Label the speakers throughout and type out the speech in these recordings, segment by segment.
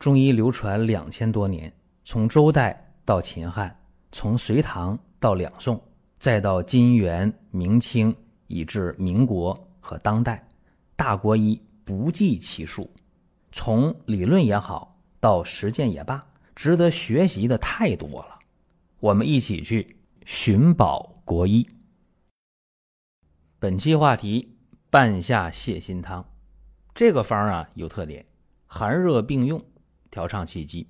Speaker 1: 中医流传两千多年，从周代到秦汉，从隋唐到两宋，再到金元明清，以至民国和当代，大国医不计其数。从理论也好，到实践也罢，值得学习的太多了。我们一起去寻宝国医。本期话题：半夏泻心汤。这个方啊有特点，寒热并用，调畅气机，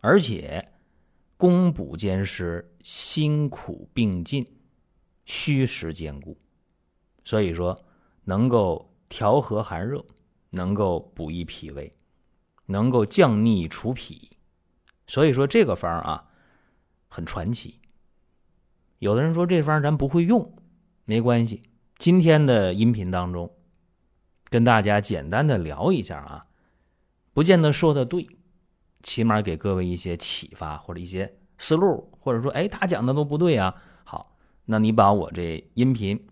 Speaker 1: 而且攻补兼施，辛苦并进，虚实兼顾。所以说，能够调和寒热，能够补益脾胃，能够降逆除痞。所以说这个方啊。很传奇。有的人说这方咱不会用，没关系。今天的音频当中，跟大家简单的聊一下啊，不见得说的对，起码给各位一些启发或者一些思路，或者说，哎，他讲的都不对啊。好，那你把我这音频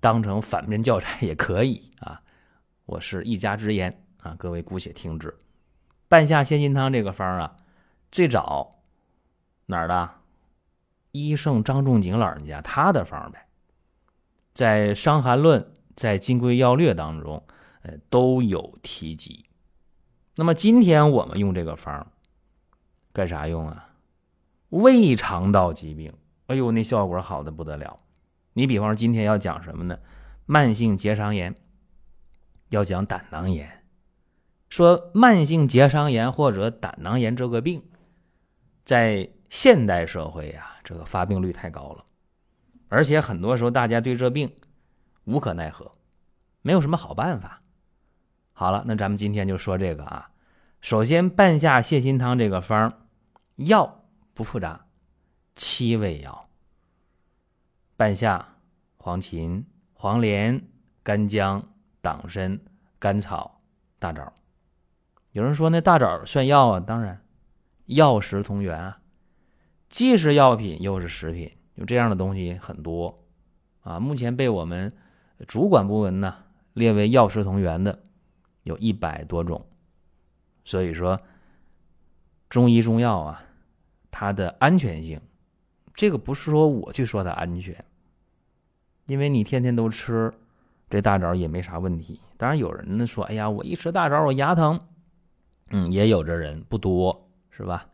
Speaker 1: 当成反面教材也可以啊。我是一家之言啊，各位姑且听之。半夏泻心汤这个方啊，最早。哪儿的？医圣张仲景老人家他的方呗，在《伤寒论》在《金匮要略》当中，呃都有提及。那么今天我们用这个方干啥用啊？胃肠道疾病，哎呦，那效果好的不得了。你比方说今天要讲什么呢？慢性结肠炎，要讲胆囊炎。说慢性结肠炎或者胆囊炎这个病，在现代社会呀，这个发病率太高了，而且很多时候大家对这病无可奈何，没有什么好办法。好了，那咱们今天就说这个啊。首先，半夏泻心汤这个方药不复杂，七味药：半夏、黄芩、黄连、干姜、党参、甘草、大枣。有人说那大枣算药啊？当然，药食同源啊。既是药品又是食品，有这样的东西很多啊。目前被我们主管部门呢列为药食同源的有一百多种。所以说，中医中药啊，它的安全性，这个不是说我去说它安全，因为你天天都吃这大枣也没啥问题。当然有人呢说，哎呀，我一吃大枣我牙疼，嗯，也有这人不多，是吧？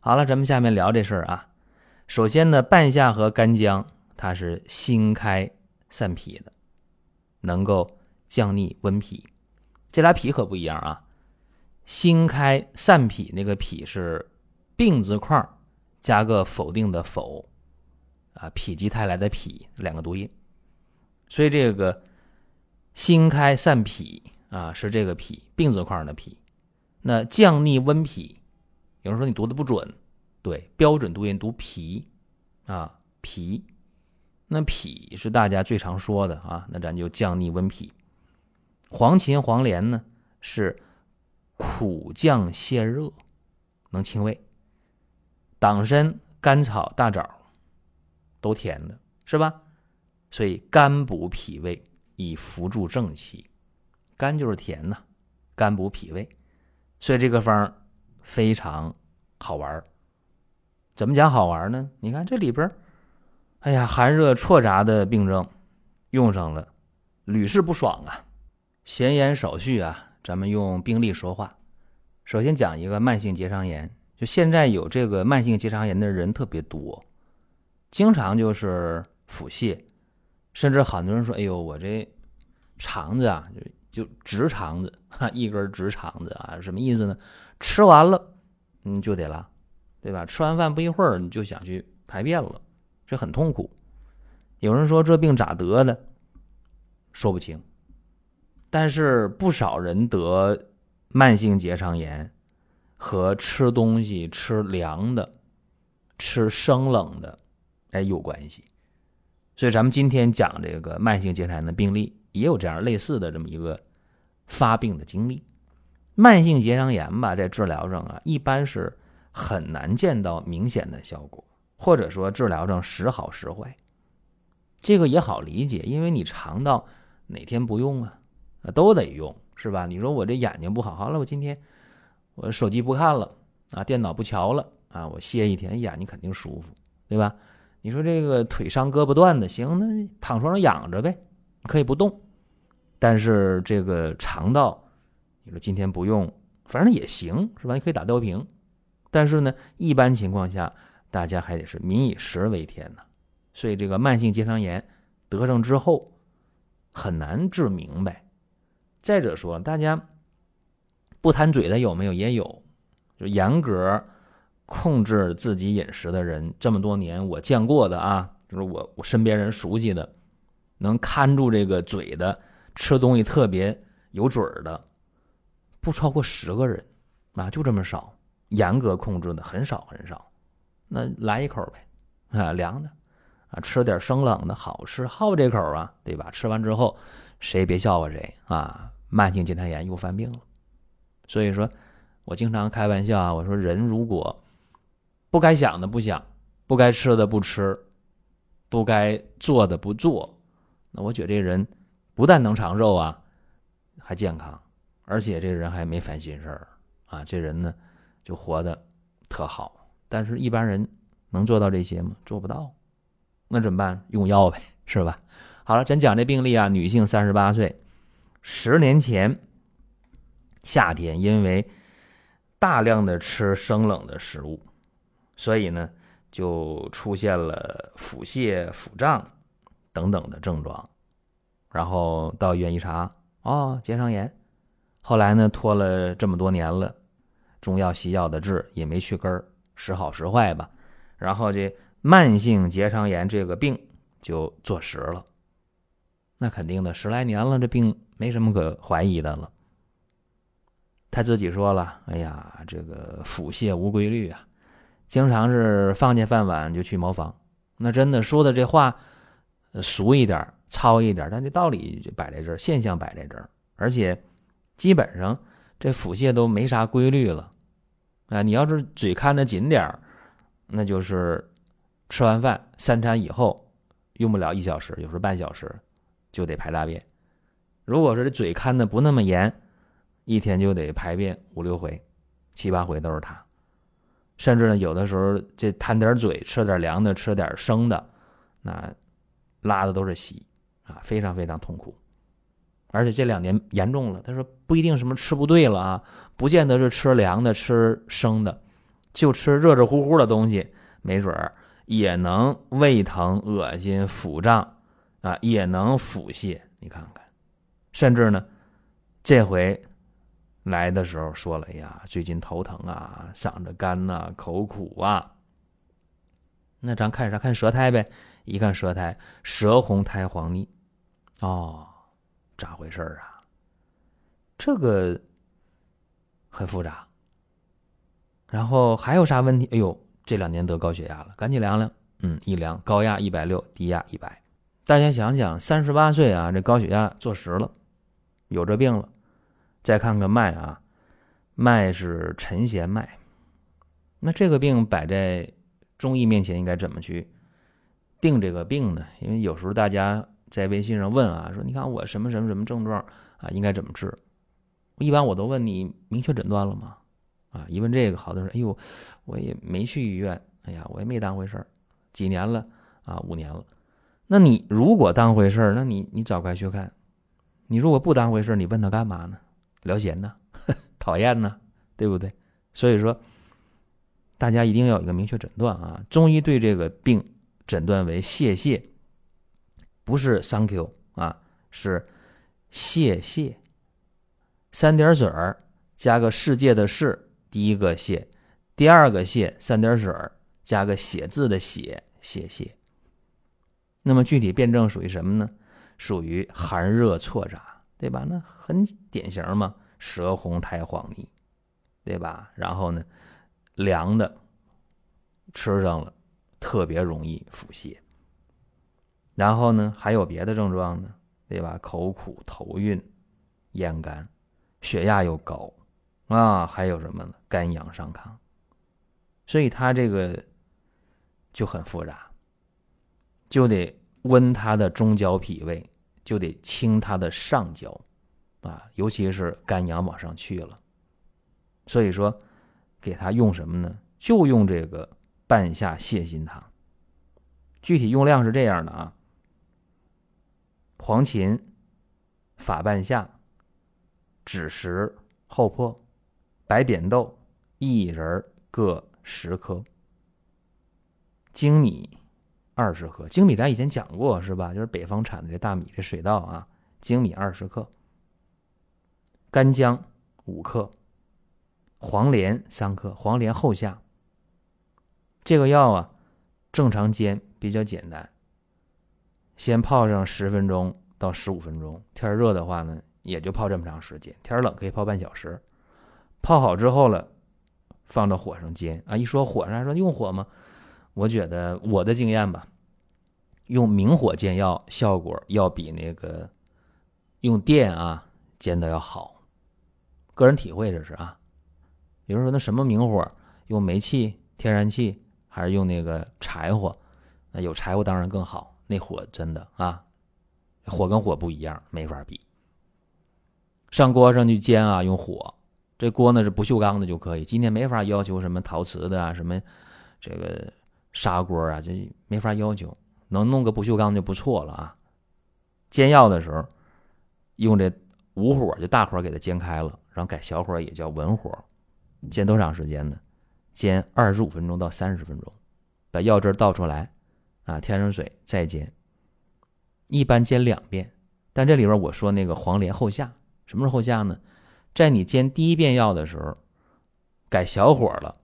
Speaker 1: 好了，咱们下面聊这事儿啊。首先呢，半夏和干姜，它是辛开散脾的，能够降逆温脾。这俩脾可不一样啊。辛开散脾那个脾是病字框加个否定的否啊，否极泰来的否两个读音，所以这个辛开散脾啊是这个脾病字框的脾。那降逆温脾。有人说你读的不准，对，标准读音读脾，啊脾，那脾是大家最常说的啊，那咱就降逆温脾。黄芩、黄连呢是苦降泻热，能清胃。党参、甘草、大枣都甜的，是吧？所以甘补脾胃，以扶助正气。甘就是甜呐，甘补脾胃，所以这个方。非常好玩怎么讲好玩呢？你看这里边哎呀，寒热错杂的病症用上了，屡试不爽啊！闲言少叙啊，咱们用病例说话。首先讲一个慢性结肠炎，就现在有这个慢性结肠炎的人特别多，经常就是腹泻，甚至很多人说：“哎呦，我这肠子啊，就就直肠子，哈，一根直肠子啊，什么意思呢？”吃完了，你就得拉，对吧？吃完饭不一会儿，你就想去排便了，这很痛苦。有人说这病咋得的？说不清。但是不少人得慢性结肠炎和吃东西吃凉的、吃生冷的，哎有关系。所以咱们今天讲这个慢性结肠炎的病例，也有这样类似的这么一个发病的经历。慢性结肠炎吧，在治疗上啊，一般是很难见到明显的效果，或者说治疗上时好时坏。这个也好理解，因为你肠道哪天不用啊，都得用，是吧？你说我这眼睛不好，好了，我今天我手机不看了啊，电脑不瞧了啊，我歇一天，眼睛，肯定舒服，对吧？你说这个腿伤胳膊断的，行，那躺床上养着呗，可以不动。但是这个肠道，你说今天不用，反正也行，是吧？你可以打吊瓶。但是呢，一般情况下，大家还得是民以食为天呐。所以这个慢性结肠炎得上之后，很难治明白。再者说，大家不贪嘴的有没有？也有，就严格控制自己饮食的人，这么多年我见过的啊，就是我我身边人熟悉的，能看住这个嘴的，吃东西特别有准儿的，不超过十个人啊，就这么少。严格控制的很少很少，那来一口呗，啊，凉的，啊，吃点生冷的好吃，好这口啊，对吧？吃完之后，谁也别笑话谁啊！慢性结肠炎又犯病了，所以说，我经常开玩笑啊，我说人如果不该想的不想，不该吃的不吃，不该做的不做，那我觉得这人不但能长寿啊，还健康，而且这人还没烦心事儿啊，这人呢。就活得特好，但是一般人能做到这些吗？做不到，那怎么办？用药呗，是吧？好了，咱讲这病例啊，女性三十八岁，十年前夏天因为大量的吃生冷的食物，所以呢就出现了腹泻、腹胀等等的症状，然后到医院一查，哦，结肠炎。后来呢拖了这么多年了。中药西药的治也没去根儿，时好时坏吧。然后这慢性结肠炎这个病就坐实了。那肯定的，十来年了，这病没什么可怀疑的了。他自己说了：“哎呀，这个腹泻无规律啊，经常是放下饭碗就去茅房。”那真的说的这话俗一点、糙一点，但这道理就摆在这儿，现象摆在这儿，而且基本上这腹泻都没啥规律了。啊，你要是嘴看得紧点儿，那就是吃完饭三餐以后用不了一小时，有时候半小时就得排大便。如果说这嘴看的不那么严，一天就得排便五六回、七八回都是它。甚至呢，有的时候这贪点嘴，吃点凉的，吃点生的，那拉的都是稀啊，非常非常痛苦。而且这两年严重了，他说不一定什么吃不对了啊，不见得是吃凉的、吃生的，就吃热热乎乎的东西，没准儿也能胃疼、恶心、腹胀啊，也能腹泻。你看看，甚至呢，这回来的时候说了，哎呀，最近头疼啊，嗓子干呐，口苦啊。那咱看啥？看舌苔呗。一看舌苔，舌红苔黄腻，哦。咋回事啊？这个很复杂。然后还有啥问题？哎呦，这两年得高血压了，赶紧量量。嗯，一量高压一百六，低压一百。大家想想，三十八岁啊，这高血压坐实了，有这病了。再看看脉啊，脉是沉弦脉。那这个病摆在中医面前，应该怎么去定这个病呢？因为有时候大家。在微信上问啊，说你看我什么什么什么症状啊，应该怎么治？一般我都问你明确诊断了吗？啊，一问这个，好多人哎呦，我也没去医院，哎呀，我也没当回事儿，几年了啊，五年了。那你如果当回事儿，那你你早该去看。你如果不当回事儿，你问他干嘛呢？聊闲呢？讨厌呢？对不对？所以说，大家一定要有一个明确诊断啊。中医对这个病诊断为泄泻。不是 “thank you” 啊，是“谢谢”，三点水儿加个世界的“世”，第一个“谢”，第二个“谢”，三点水儿加个写字的“写”，谢谢。那么具体辩证属于什么呢？属于寒热错杂，对吧？那很典型嘛，舌红苔黄腻，对吧？然后呢，凉的吃上了，特别容易腹泻。然后呢，还有别的症状呢，对吧？口苦、头晕、咽干，血压又高，啊，还有什么呢？肝阳上亢，所以他这个就很复杂，就得温他的中焦脾胃，就得清他的上焦，啊，尤其是肝阳往上去了，所以说，给他用什么呢？就用这个半夏泻心汤。具体用量是这样的啊：黄芩、法半夏、枳实、厚朴、白扁豆、薏仁各十克，粳米二十克。精米咱以前讲过是吧？就是北方产的这大米，这水稻啊。精米二十克，干姜五克，黄连三克。黄连后下。这个药啊，正常煎比较简单，先泡上十分钟到十五分钟。天热的话呢，也就泡这么长时间；天冷可以泡半小时。泡好之后了，放到火上煎啊。一说火上，说用火吗？我觉得我的经验吧，用明火煎药效果要比那个。用电啊煎的要好，个人体会这是啊。比如说那什么明火，用煤气、天然气还是用那个柴火？那有柴火当然更好，那火真的啊，火跟火不一样，没法比。上锅上去煎啊，用火，这锅呢是不锈钢的就可以。今天没法要求什么陶瓷的啊，什么这个砂锅啊，这没法要求，能弄个不锈钢就不错了啊。煎药的时候。用这武火就大火给它煎开了，然后改小火也叫文火，煎多长时间呢？煎二十五分钟到三十分钟，把药汁倒出来，啊，添上水再煎。一般煎两遍，但这里边我说那个黄连后下，什么时候后下呢？在你煎第一遍药的时候，改小火了，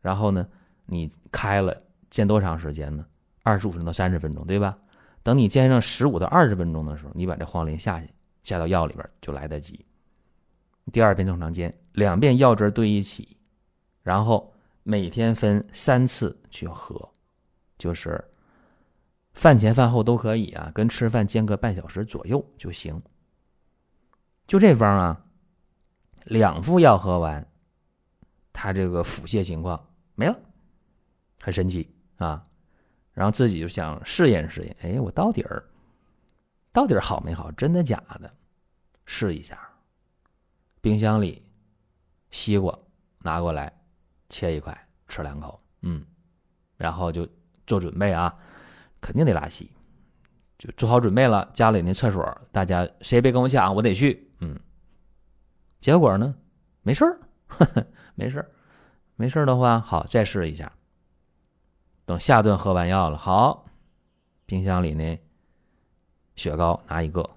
Speaker 1: 然后呢，你开了煎多长时间呢？二十五分钟到三十分钟，对吧？等你煎上十五到二十分钟的时候，你把这黄连下去，下到药里边就来得及。第二遍正常煎，两遍药汁兑一起，然后每天分三次去喝，就是饭前饭后都可以啊，跟吃饭间隔半小时左右就行。就这方啊，两副药喝完，他这个腹泻情况没了，很神奇啊。然后自己就想试验试验，哎，我到底儿到底儿好没好？真的假的？试一下。冰箱里西瓜拿过来，切一块吃两口，嗯，然后就做准备啊，肯定得拉稀，就做好准备了。家里那厕所，大家谁别跟我抢，我得去，嗯。结果呢，没事儿，没事儿，没事儿的话，好，再试一下。等下顿喝完药了，好，冰箱里呢，雪糕拿一个，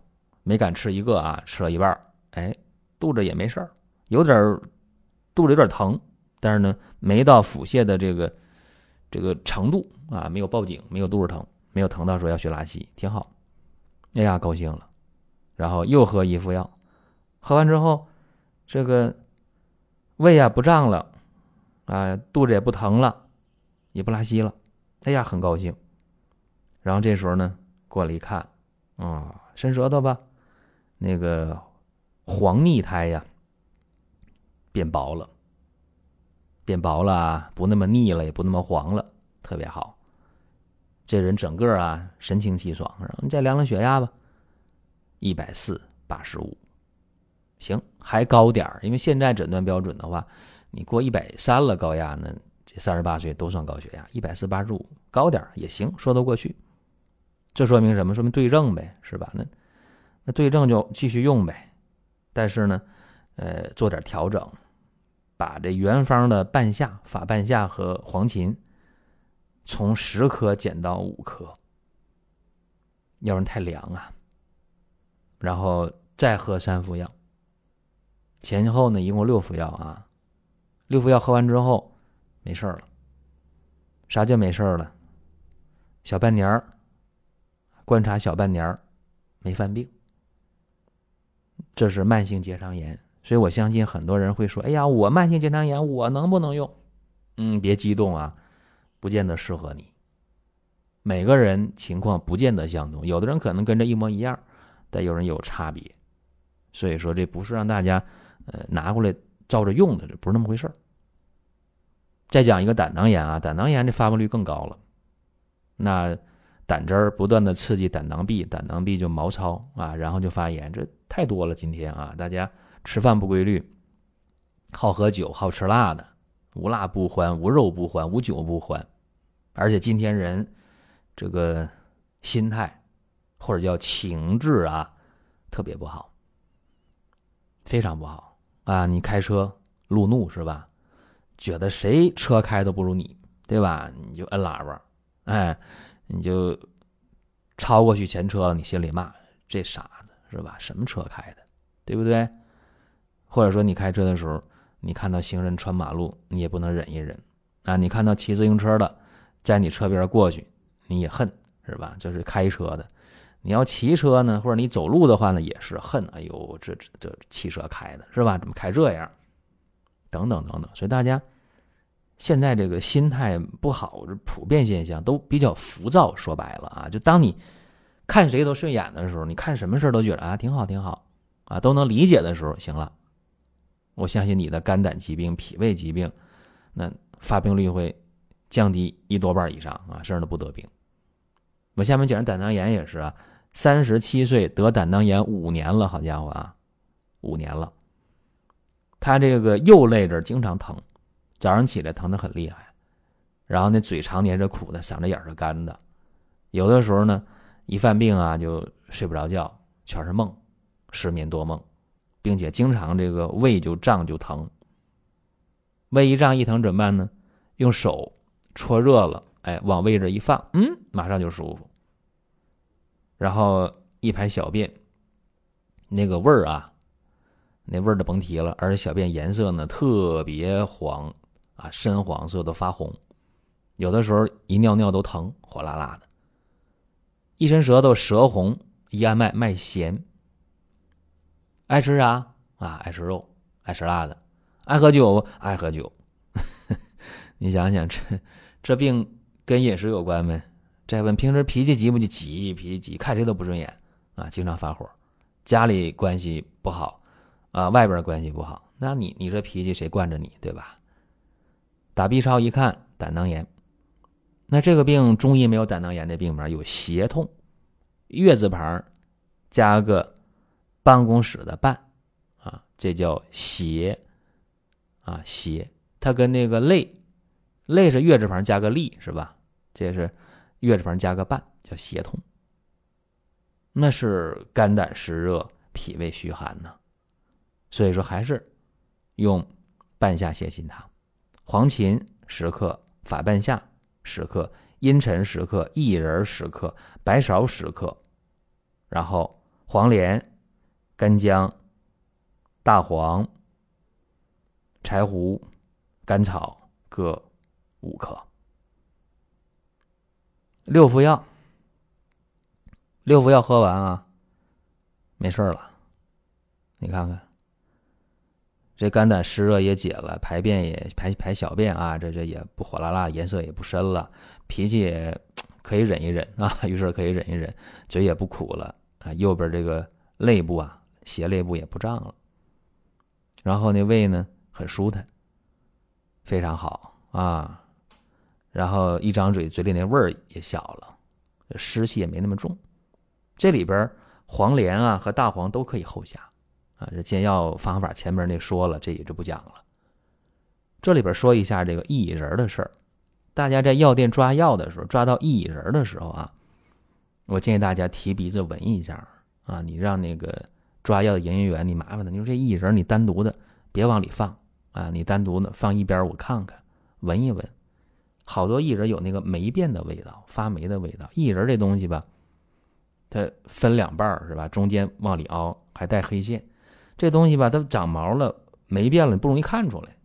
Speaker 1: 没敢吃一个啊，吃了一半哎，肚子也没事儿，有点肚子有点疼，但是呢，没到腹泻的这个这个程度啊，没有报警，没有肚子疼，没有疼到说要去拉稀，挺好。哎呀，高兴了，然后又喝一副药，喝完之后，这个胃啊不胀了，啊，肚子也不疼了。也不拉稀了，哎呀，很高兴。然后这时候呢，过来一看，啊，伸舌头吧，那个黄腻苔呀变薄了，变薄了，不那么腻了，也不那么黄了，特别好。这人整个啊神清气爽。然后你再量量血压吧，一百四八十五，行，还高点，因为现在诊断标准的话，你过一百三了，高压呢。三十八岁都算高血压，一百四八十五高点也行，说得过去。这说明什么？说明对症呗，是吧？那那对症就继续用呗。但是呢，呃，做点调整，把这原方的半夏、法半夏和黄芩从十克减到五克，要不然太凉啊。然后再喝三副药，前后呢一共六副药啊。六副药喝完之后。没事了，啥叫没事了？小半年儿，观察小半年儿，没犯病，这是慢性结肠炎。所以我相信很多人会说：“哎呀，我慢性结肠炎，我能不能用？”嗯，别激动啊，不见得适合你。每个人情况不见得相同，有的人可能跟这一模一样，但有人有差别。所以说，这不是让大家呃拿过来照着用的，这不是那么回事儿。再讲一个胆囊炎啊，胆囊炎这发病率更高了。那胆汁儿不断的刺激胆囊壁，胆囊壁就毛糙啊，然后就发炎，这太多了。今天啊，大家吃饭不规律，好喝酒，好吃辣的，无辣不欢，无肉不欢，无酒不欢。而且今天人这个心态或者叫情志啊，特别不好，非常不好啊！你开车路怒是吧？觉得谁车开都不如你，对吧？你就摁喇叭，哎，你就超过去前车了，你心里骂这傻子是吧？什么车开的，对不对？或者说你开车的时候，你看到行人穿马路，你也不能忍一忍啊！你看到骑自行车的在你车边过去，你也恨是吧？这是开车的，你要骑车呢，或者你走路的话呢，也是恨。哎呦，这这这汽车开的是吧？怎么开这样？等等等等，所以大家现在这个心态不好，这普遍现象都比较浮躁。说白了啊，就当你看谁都顺眼的时候，你看什么事都觉得啊挺好挺好啊，都能理解的时候，行了。我相信你的肝胆疾病、脾胃疾病，那发病率会降低一多半以上啊，甚至不得病。我下面讲的胆囊炎也是啊，三十七岁得胆囊炎五年了，好家伙啊，五年了。他这个右肋这经常疼，早上起来疼的很厉害，然后那嘴常黏着苦的，嗓子眼是干的，有的时候呢，一犯病啊就睡不着觉，全是梦，失眠多梦。并且经常这个胃就胀就疼，胃一胀一疼怎么办呢？用手搓热了，哎，往胃这一放，嗯，马上就舒服。然后一排小便，那个味儿啊，那味儿就甭提了，而且小便颜色呢特别黄啊，深黄色都发红，有的时候一尿尿都疼，火辣辣的，一伸舌头舌红，一按脉脉弦。爱吃啥啊？爱吃肉，爱吃辣的，爱喝酒，爱喝酒。你想想，这这病跟饮食有关没？再问平时脾气急不急？急，脾气急，看谁都不顺眼啊，经常发火。家里关系不好啊，外边关系不好，那你你这脾气谁惯着你，对吧？打 B 超一看，胆囊炎。那这个病中医没有胆囊炎的病名，有胁痛，月字旁加个。办公室的办，啊，这叫胁，啊胁，它跟那个累，累是月字旁加个力，是吧？这是月字旁加个办，叫胁痛。那是肝胆湿热、脾胃虚寒呢，所以说还是用半夏泻心汤，黄芩十克，法半夏十克，茵陈十克，薏仁十克，白芍十克，然后黄连。干姜、大黄、柴胡、甘草各五克，六副药。六副药喝完啊，没事了。你看看，这肝胆湿热也解了，排便也排排小便啊，这这也不火辣辣，颜色也不深了，脾气也可以忍一忍啊，于是可以忍一忍，嘴也不苦了啊，右边这个肋部啊。胁肋部也不胀了，然后那胃呢很舒坦，非常好啊。然后一张嘴，嘴里那味儿也小了，湿气也没那么重。这里边黄连啊和大黄都可以后下啊。这煎药方法前面那说了，这也就不讲了。这里边说一下这个薏苡仁的事儿。大家在药店抓药的时候，抓到薏苡仁的时候啊，我建议大家提鼻子闻一下啊，你让那个。抓药的营业员，你麻烦他，你说这薏苡仁你单独的别往里放啊，你单独的放一边，我看看，闻一闻。好多薏仁有那个霉变的味道，发霉的味道。薏仁这东西吧，它分两半是吧？中间往里凹，还带黑线。这东西吧，它长毛了，霉变了，不容易看出来。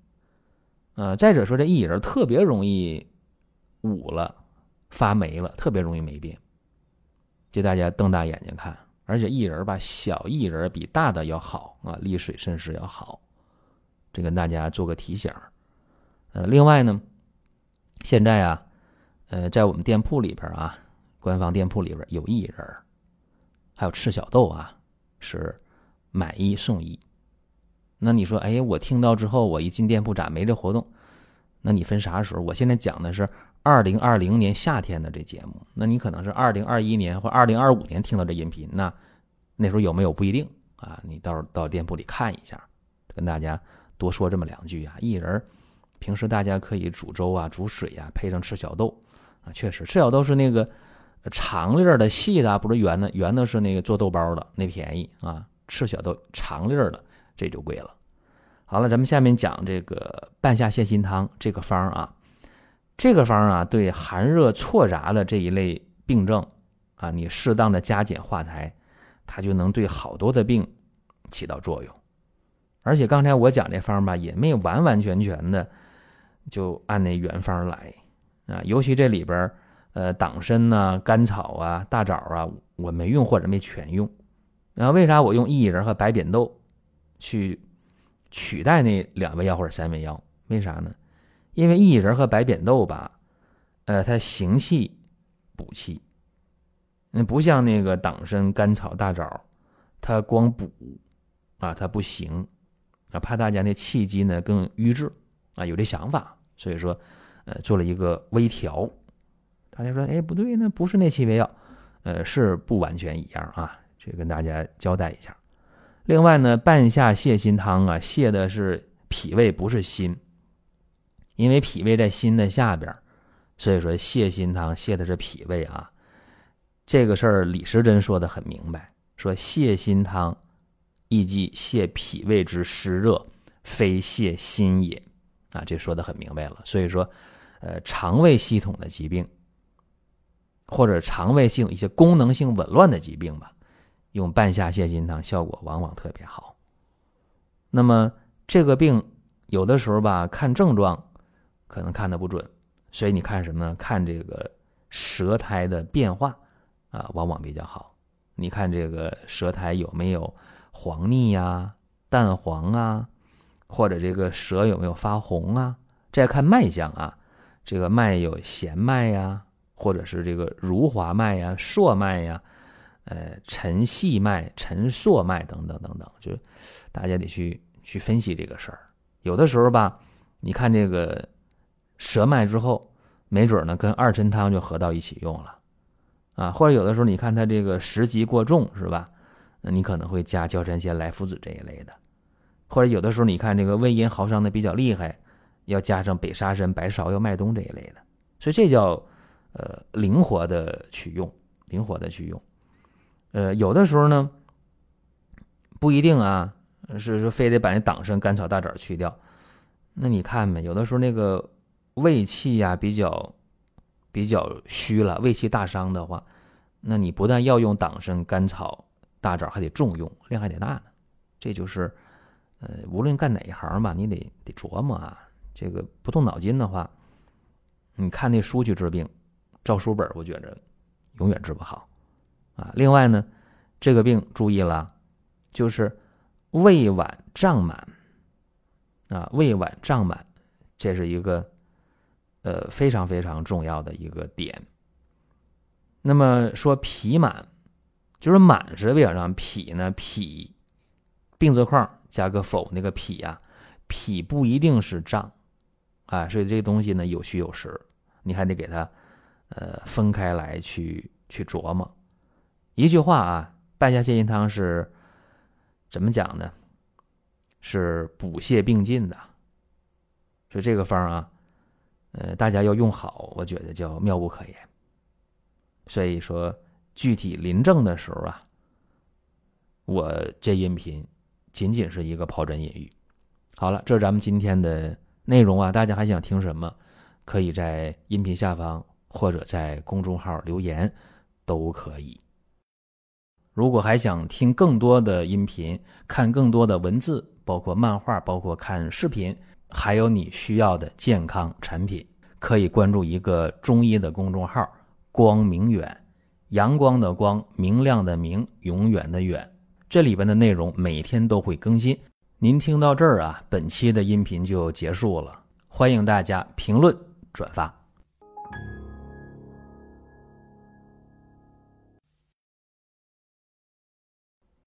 Speaker 1: 呃，再者说这薏仁特别容易捂了，发霉了，特别容易霉变。这大家瞪大眼睛看。而且薏仁吧，小薏仁比大的要好啊，利水渗湿要好，这跟大家做个提醒。呃，另外呢，现在啊，呃，在我们店铺里边啊，官方店铺里边有薏仁，还有赤小豆啊，是买一送一。那你说，哎，我听到之后，我一进店铺咋没这活动？那你分啥时候？我现在讲的是。二零二零年夏天的这节目，那你可能是二零二一年或二零二五年听到这音频，那那时候有没有不一定啊？你到时候到店铺里看一下，跟大家多说这么两句啊。薏仁平时大家可以煮粥啊、煮水呀，配上赤小豆啊，确实赤小豆是那个长粒儿的、细的，不是圆的，圆的是那个做豆包的，那便宜啊。赤小豆长粒儿的，这就贵了。好了，咱们下面讲这个半夏泻心汤这个方啊，这个方啊，对寒热错杂的这一类病症啊，你适当的加减化裁，它就能对好多的病起到作用。而且刚才我讲这方吧，也没完完全全的就按那原方来啊，尤其这里边呃党参呐、甘草啊、大枣啊，我没用或者没全用。然后为啥我用薏仁和白扁豆去？取代那两味药或者三味药，为啥呢？因为薏仁和白扁豆吧，呃，它行气补气，那不像那个党参、甘草、大枣，它光补啊，它不行啊，怕大家那气机呢更瘀滞啊，有这想法，所以说，呃，做了一个微调。大家说，哎，不对，那不是那七味药，呃，是不完全一样啊，这跟大家交代一下。另外呢，半夏泻心汤啊，泻的是脾胃，不是心。因为脾胃在心的下边，所以说泻心汤泻的是脾胃啊。这个事儿李时珍说的很明白，说泻心汤，亦即泻脾胃之湿热，非泻心也啊。这说的很明白了。所以说，呃，肠胃系统的疾病，或者肠胃性一些功能性紊乱的疾病吧。用半夏泻心汤效果往往特别好。那么这个病有的时候吧，看症状可能看的不准，所以你看什么呢？看这个舌苔的变化啊，往往比较好。你看这个舌苔有没有黄腻呀、淡黄啊，或者这个舌有没有发红啊？再看脉象啊，这个脉有弦脉呀，或者是这个如滑脉呀、硕脉呀。呃，沉细脉、沉硕脉等等等等，就大家得去去分析这个事儿。有的时候吧，你看这个舌脉之后，没准呢跟二陈汤就合到一起用了啊。或者有的时候你看他这个食积过重，是吧？那你可能会加焦山仙、莱菔子这一类的。或者有的时候你看这个胃阴耗伤的比较厉害，要加上北沙参、白芍药、麦冬这一类的。所以这叫呃灵活的去用，灵活的去用。呃，有的时候呢，不一定啊，是说非得把那党参、甘草、大枣去掉。那你看呗，有的时候那个胃气呀比较比较虚了，胃气大伤的话，那你不但要用党参、甘草、大枣，还得重用，量还得大呢。这就是，呃，无论干哪一行吧，你得得琢磨啊。这个不动脑筋的话，你看那书去治病，照书本，我觉着永远治不好。啊，另外呢，这个病注意了，就是胃脘胀满啊，胃脘胀满，这是一个呃非常非常重要的一个点。那么说脾满，就是满是为了让？脾呢？脾病字框加个否，那个脾呀，脾不一定是胀啊，所以这东西呢有虚有实，你还得给它呃分开来去去琢磨。一句话啊，半夏泻心汤是怎么讲呢？是补泻并进的，所以这个方啊，呃，大家要用好，我觉得叫妙不可言。所以说，具体临证的时候啊，我这音频仅仅是一个抛砖引玉。好了，这是咱们今天的内容啊，大家还想听什么？可以在音频下方或者在公众号留言，都可以。如果还想听更多的音频，看更多的文字，包括漫画，包括看视频，还有你需要的健康产品，可以关注一个中医的公众号“光明远”，阳光的光，明亮的明，永远的远。这里边的内容每天都会更新。您听到这儿啊，本期的音频就结束了。欢迎大家评论转发。